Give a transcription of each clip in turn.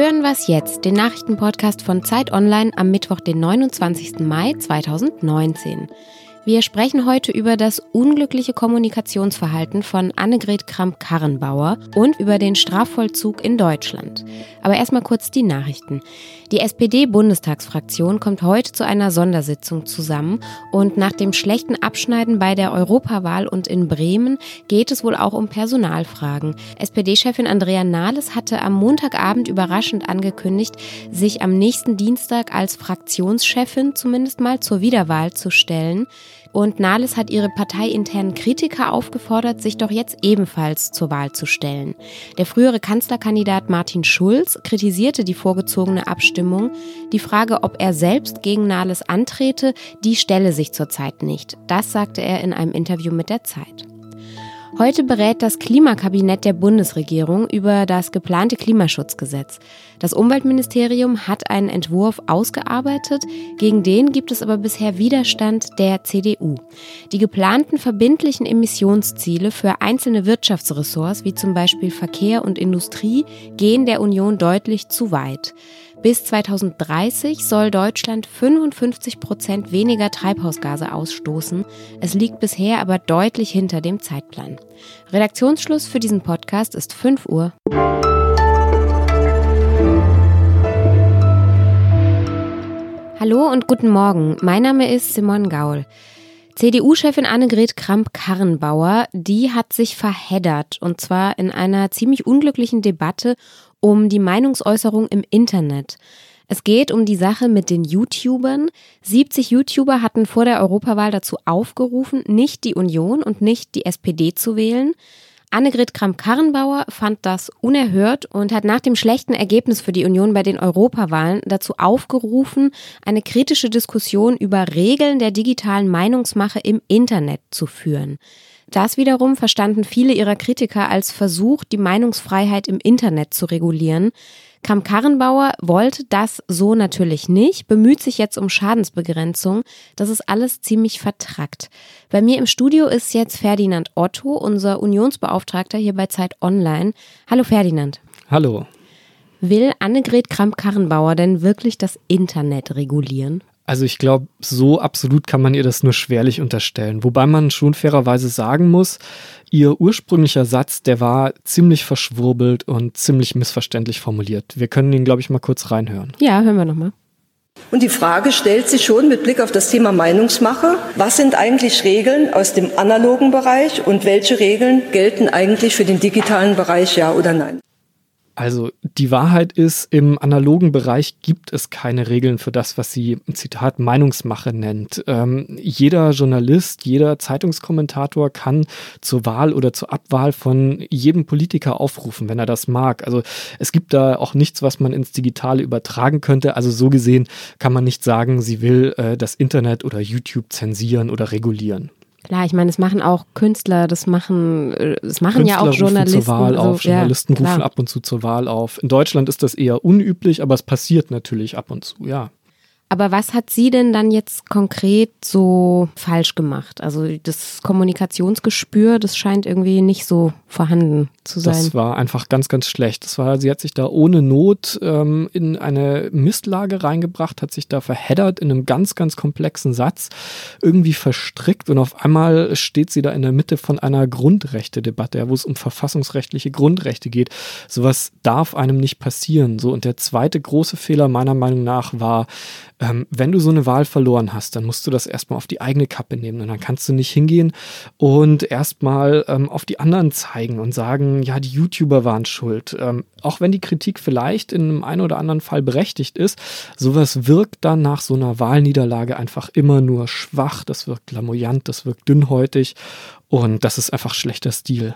hören was jetzt, den Nachrichtenpodcast von Zeit Online am Mittwoch, den 29. Mai 2019. Wir sprechen heute über das unglückliche Kommunikationsverhalten von Annegret Kramp-Karrenbauer und über den Strafvollzug in Deutschland. Aber erstmal kurz die Nachrichten. Die SPD-Bundestagsfraktion kommt heute zu einer Sondersitzung zusammen und nach dem schlechten Abschneiden bei der Europawahl und in Bremen geht es wohl auch um Personalfragen. SPD-Chefin Andrea Nahles hatte am Montagabend überraschend angekündigt, sich am nächsten Dienstag als Fraktionschefin zumindest mal zur Wiederwahl zu stellen. Und Nahles hat ihre parteiinternen Kritiker aufgefordert, sich doch jetzt ebenfalls zur Wahl zu stellen. Der frühere Kanzlerkandidat Martin Schulz kritisierte die vorgezogene Abstimmung. Die Frage, ob er selbst gegen Nahles antrete, die stelle sich zurzeit nicht. Das sagte er in einem Interview mit der Zeit. Heute berät das Klimakabinett der Bundesregierung über das geplante Klimaschutzgesetz. Das Umweltministerium hat einen Entwurf ausgearbeitet, gegen den gibt es aber bisher Widerstand der CDU. Die geplanten verbindlichen Emissionsziele für einzelne Wirtschaftsressorts wie zum Beispiel Verkehr und Industrie gehen der Union deutlich zu weit. Bis 2030 soll Deutschland 55 Prozent weniger Treibhausgase ausstoßen. Es liegt bisher aber deutlich hinter dem Zeitplan. Redaktionsschluss für diesen Podcast ist 5 Uhr. Hallo und guten Morgen. Mein Name ist Simon Gaul. CDU-Chefin Annegret Kramp-Karrenbauer, die hat sich verheddert und zwar in einer ziemlich unglücklichen Debatte um die Meinungsäußerung im Internet. Es geht um die Sache mit den YouTubern. 70 YouTuber hatten vor der Europawahl dazu aufgerufen, nicht die Union und nicht die SPD zu wählen. Annegret Kramp-Karrenbauer fand das unerhört und hat nach dem schlechten Ergebnis für die Union bei den Europawahlen dazu aufgerufen, eine kritische Diskussion über Regeln der digitalen Meinungsmache im Internet zu führen. Das wiederum verstanden viele ihrer Kritiker als Versuch, die Meinungsfreiheit im Internet zu regulieren. Kram Karrenbauer wollte das so natürlich nicht, bemüht sich jetzt um Schadensbegrenzung. Das ist alles ziemlich vertrackt. Bei mir im Studio ist jetzt Ferdinand Otto, unser Unionsbeauftragter hier bei Zeit Online. Hallo Ferdinand. Hallo. Will Annegret Kramp-Karrenbauer denn wirklich das Internet regulieren? Also ich glaube, so absolut kann man ihr das nur schwerlich unterstellen. Wobei man schon fairerweise sagen muss, ihr ursprünglicher Satz, der war ziemlich verschwurbelt und ziemlich missverständlich formuliert. Wir können ihn, glaube ich, mal kurz reinhören. Ja, hören wir nochmal. Und die Frage stellt sich schon mit Blick auf das Thema Meinungsmache, was sind eigentlich Regeln aus dem analogen Bereich und welche Regeln gelten eigentlich für den digitalen Bereich, ja oder nein? Also die Wahrheit ist, im analogen Bereich gibt es keine Regeln für das, was sie, Zitat, Meinungsmache nennt. Ähm, jeder Journalist, jeder Zeitungskommentator kann zur Wahl oder zur Abwahl von jedem Politiker aufrufen, wenn er das mag. Also es gibt da auch nichts, was man ins Digitale übertragen könnte. Also so gesehen kann man nicht sagen, sie will äh, das Internet oder YouTube zensieren oder regulieren. Klar, ich meine, das machen auch Künstler, das machen, äh, das machen Künstler ja auch Journalisten. Zur Wahl also, auf. Journalisten ja, rufen ab und zu zur Wahl auf. In Deutschland ist das eher unüblich, aber es passiert natürlich ab und zu, ja. Aber was hat sie denn dann jetzt konkret so falsch gemacht? Also das Kommunikationsgespür, das scheint irgendwie nicht so vorhanden zu sein. Das war einfach ganz, ganz schlecht. Das war, sie hat sich da ohne Not ähm, in eine Mistlage reingebracht, hat sich da verheddert in einem ganz, ganz komplexen Satz, irgendwie verstrickt und auf einmal steht sie da in der Mitte von einer Grundrechte-Debatte, wo es um verfassungsrechtliche Grundrechte geht. Sowas darf einem nicht passieren. So und der zweite große Fehler meiner Meinung nach war, ähm, wenn du so eine Wahl verloren hast, dann musst du das erstmal auf die eigene Kappe nehmen und dann kannst du nicht hingehen und erstmal ähm, auf die anderen zeigen und sagen, ja, die YouTuber waren schuld. Ähm, auch wenn die Kritik vielleicht in einem einen oder anderen Fall berechtigt ist, sowas wirkt dann nach so einer Wahlniederlage einfach immer nur schwach, das wirkt lamoyant, das wirkt dünnhäutig und das ist einfach schlechter Stil.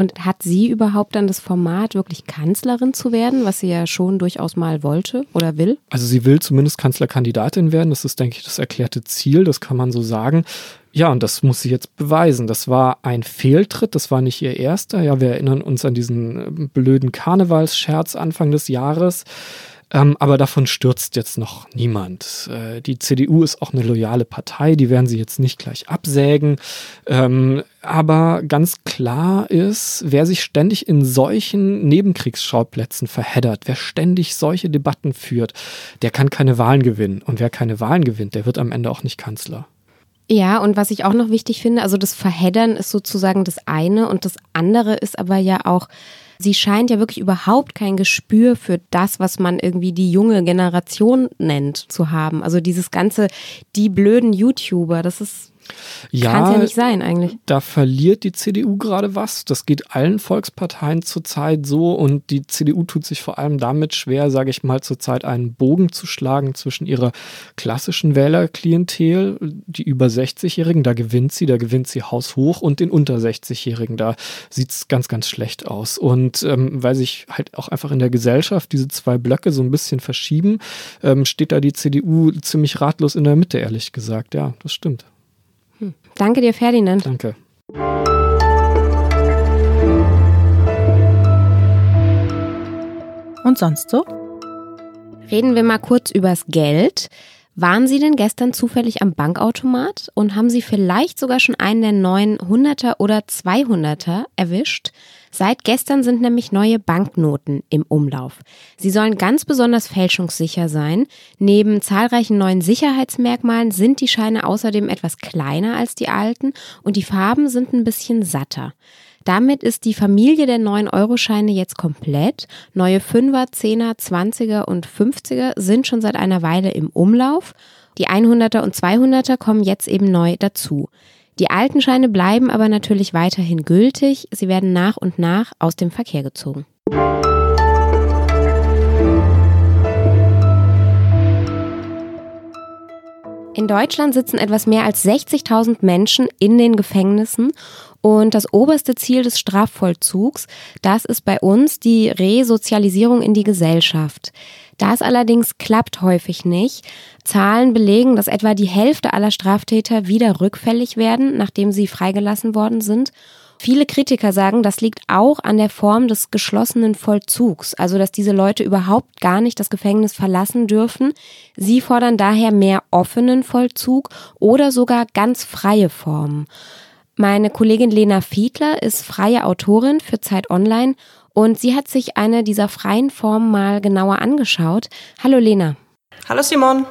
Und hat sie überhaupt dann das Format, wirklich Kanzlerin zu werden, was sie ja schon durchaus mal wollte oder will? Also sie will zumindest Kanzlerkandidatin werden. Das ist, denke ich, das erklärte Ziel, das kann man so sagen. Ja, und das muss sie jetzt beweisen. Das war ein Fehltritt, das war nicht ihr erster. Ja, wir erinnern uns an diesen äh, blöden Karnevalsscherz Anfang des Jahres. Ähm, aber davon stürzt jetzt noch niemand. Äh, die CDU ist auch eine loyale Partei, die werden sie jetzt nicht gleich absägen. Ähm, aber ganz klar ist, wer sich ständig in solchen Nebenkriegsschauplätzen verheddert, wer ständig solche Debatten führt, der kann keine Wahlen gewinnen. Und wer keine Wahlen gewinnt, der wird am Ende auch nicht Kanzler. Ja, und was ich auch noch wichtig finde, also das Verheddern ist sozusagen das eine und das andere ist aber ja auch, sie scheint ja wirklich überhaupt kein Gespür für das, was man irgendwie die junge Generation nennt, zu haben. Also dieses ganze, die blöden YouTuber, das ist ja, Kann es ja nicht sein eigentlich. Da verliert die CDU gerade was. Das geht allen Volksparteien zurzeit so und die CDU tut sich vor allem damit schwer, sage ich mal, zurzeit einen Bogen zu schlagen zwischen ihrer klassischen Wählerklientel, die über 60-Jährigen, da gewinnt sie, da gewinnt sie haushoch und den unter 60-Jährigen, da sieht es ganz, ganz schlecht aus. Und ähm, weil sich halt auch einfach in der Gesellschaft diese zwei Blöcke so ein bisschen verschieben, ähm, steht da die CDU ziemlich ratlos in der Mitte, ehrlich gesagt. Ja, das stimmt. Danke dir, Ferdinand. Danke. Und sonst so? Reden wir mal kurz übers Geld. Waren Sie denn gestern zufällig am Bankautomat und haben Sie vielleicht sogar schon einen der neuen 100er oder 200er erwischt? Seit gestern sind nämlich neue Banknoten im Umlauf. Sie sollen ganz besonders fälschungssicher sein. Neben zahlreichen neuen Sicherheitsmerkmalen sind die Scheine außerdem etwas kleiner als die alten und die Farben sind ein bisschen satter. Damit ist die Familie der 9-Euro-Scheine jetzt komplett. Neue 5er, 10er, 20er und 50er sind schon seit einer Weile im Umlauf. Die 100er und 200er kommen jetzt eben neu dazu. Die alten Scheine bleiben aber natürlich weiterhin gültig. Sie werden nach und nach aus dem Verkehr gezogen. In Deutschland sitzen etwas mehr als 60.000 Menschen in den Gefängnissen und das oberste Ziel des Strafvollzugs, das ist bei uns die Resozialisierung in die Gesellschaft. Das allerdings klappt häufig nicht. Zahlen belegen, dass etwa die Hälfte aller Straftäter wieder rückfällig werden, nachdem sie freigelassen worden sind. Viele Kritiker sagen, das liegt auch an der Form des geschlossenen Vollzugs, also dass diese Leute überhaupt gar nicht das Gefängnis verlassen dürfen. Sie fordern daher mehr offenen Vollzug oder sogar ganz freie Formen. Meine Kollegin Lena Fiedler ist freie Autorin für Zeit Online und sie hat sich eine dieser freien Formen mal genauer angeschaut. Hallo Lena. Hallo Simon.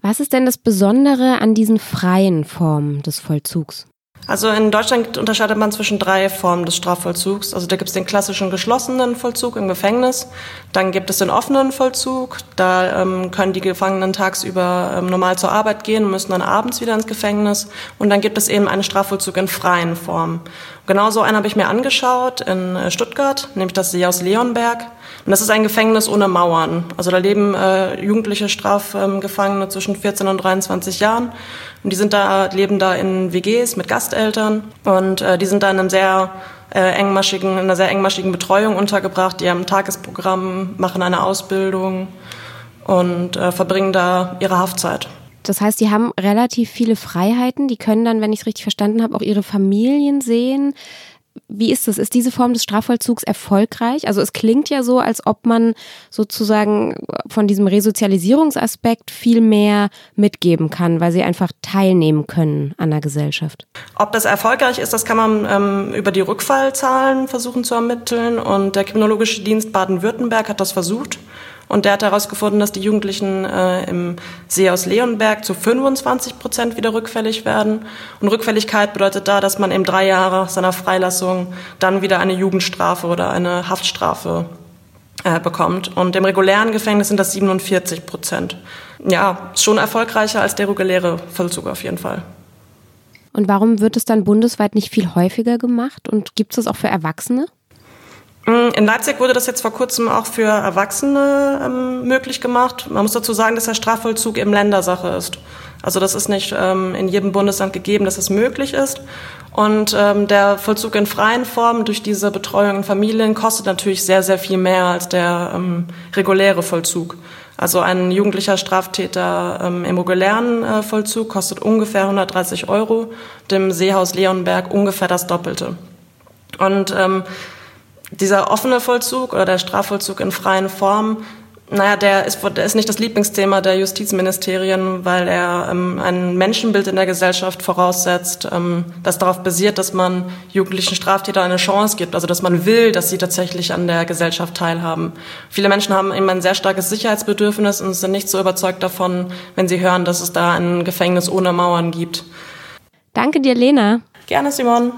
Was ist denn das Besondere an diesen freien Formen des Vollzugs? Also in Deutschland unterscheidet man zwischen drei Formen des Strafvollzugs. Also da gibt es den klassischen geschlossenen Vollzug im Gefängnis, dann gibt es den offenen Vollzug, da ähm, können die Gefangenen tagsüber ähm, normal zur Arbeit gehen, müssen dann abends wieder ins Gefängnis und dann gibt es eben einen Strafvollzug in freien Formen. Genauso einen habe ich mir angeschaut in äh, Stuttgart, nämlich das See aus Leonberg. Und das ist ein Gefängnis ohne Mauern. Also da leben äh, jugendliche Strafgefangene zwischen 14 und 23 Jahren. Und die sind da, leben da in WGs mit Gasteltern. Und äh, die sind da in einem sehr äh, engmaschigen, in einer sehr engmaschigen Betreuung untergebracht. Die haben ein Tagesprogramm, machen eine Ausbildung und äh, verbringen da ihre Haftzeit. Das heißt, die haben relativ viele Freiheiten. Die können dann, wenn ich es richtig verstanden habe, auch ihre Familien sehen. Wie ist das? Ist diese Form des Strafvollzugs erfolgreich? Also es klingt ja so, als ob man sozusagen von diesem Resozialisierungsaspekt viel mehr mitgeben kann, weil sie einfach teilnehmen können an der Gesellschaft. Ob das erfolgreich ist, das kann man ähm, über die Rückfallzahlen versuchen zu ermitteln. Und der Kriminologische Dienst Baden-Württemberg hat das versucht. Und der hat herausgefunden, dass die Jugendlichen äh, im See aus Leonberg zu 25 Prozent wieder rückfällig werden. Und Rückfälligkeit bedeutet da, dass man eben drei Jahre seiner Freilassung dann wieder eine Jugendstrafe oder eine Haftstrafe äh, bekommt. Und im regulären Gefängnis sind das 47 Prozent. Ja, schon erfolgreicher als der reguläre Vollzug auf jeden Fall. Und warum wird es dann bundesweit nicht viel häufiger gemacht? Und gibt es das auch für Erwachsene? Mm, in Leipzig wurde das jetzt vor kurzem auch für Erwachsene ähm, möglich gemacht. Man muss dazu sagen, dass der Strafvollzug eben Ländersache ist. Also das ist nicht ähm, in jedem Bundesland gegeben, dass es möglich ist. Und ähm, der Vollzug in freien Formen durch diese Betreuung in Familien kostet natürlich sehr, sehr viel mehr als der ähm, reguläre Vollzug. Also ein jugendlicher Straftäter ähm, im regulären äh, Vollzug kostet ungefähr 130 Euro, dem Seehaus Leonberg ungefähr das Doppelte. Und ähm, dieser offene Vollzug oder der Strafvollzug in freien Form, Naja, der ist, der ist nicht das Lieblingsthema der Justizministerien, weil er ähm, ein Menschenbild in der Gesellschaft voraussetzt, ähm, das darauf basiert, dass man jugendlichen Straftätern eine Chance gibt, also dass man will, dass sie tatsächlich an der Gesellschaft teilhaben. Viele Menschen haben eben ein sehr starkes Sicherheitsbedürfnis und sind nicht so überzeugt davon, wenn sie hören, dass es da ein Gefängnis ohne Mauern gibt. Danke dir, Lena. Gerne, Simon.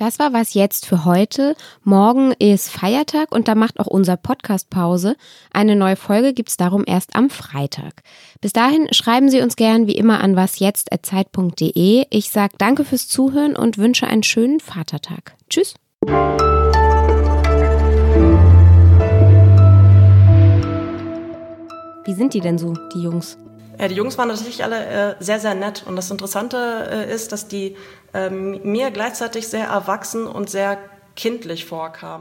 Das war was jetzt für heute. Morgen ist Feiertag und da macht auch unser Podcast Pause. Eine neue Folge gibt's darum erst am Freitag. Bis dahin schreiben Sie uns gern wie immer an wasjetzt.zeit.de. Ich sag danke fürs Zuhören und wünsche einen schönen Vatertag. Tschüss. Wie sind die denn so, die Jungs? Ja, die Jungs waren natürlich alle äh, sehr, sehr nett. Und das Interessante äh, ist, dass die ähm, mir gleichzeitig sehr erwachsen und sehr kindlich vorkamen.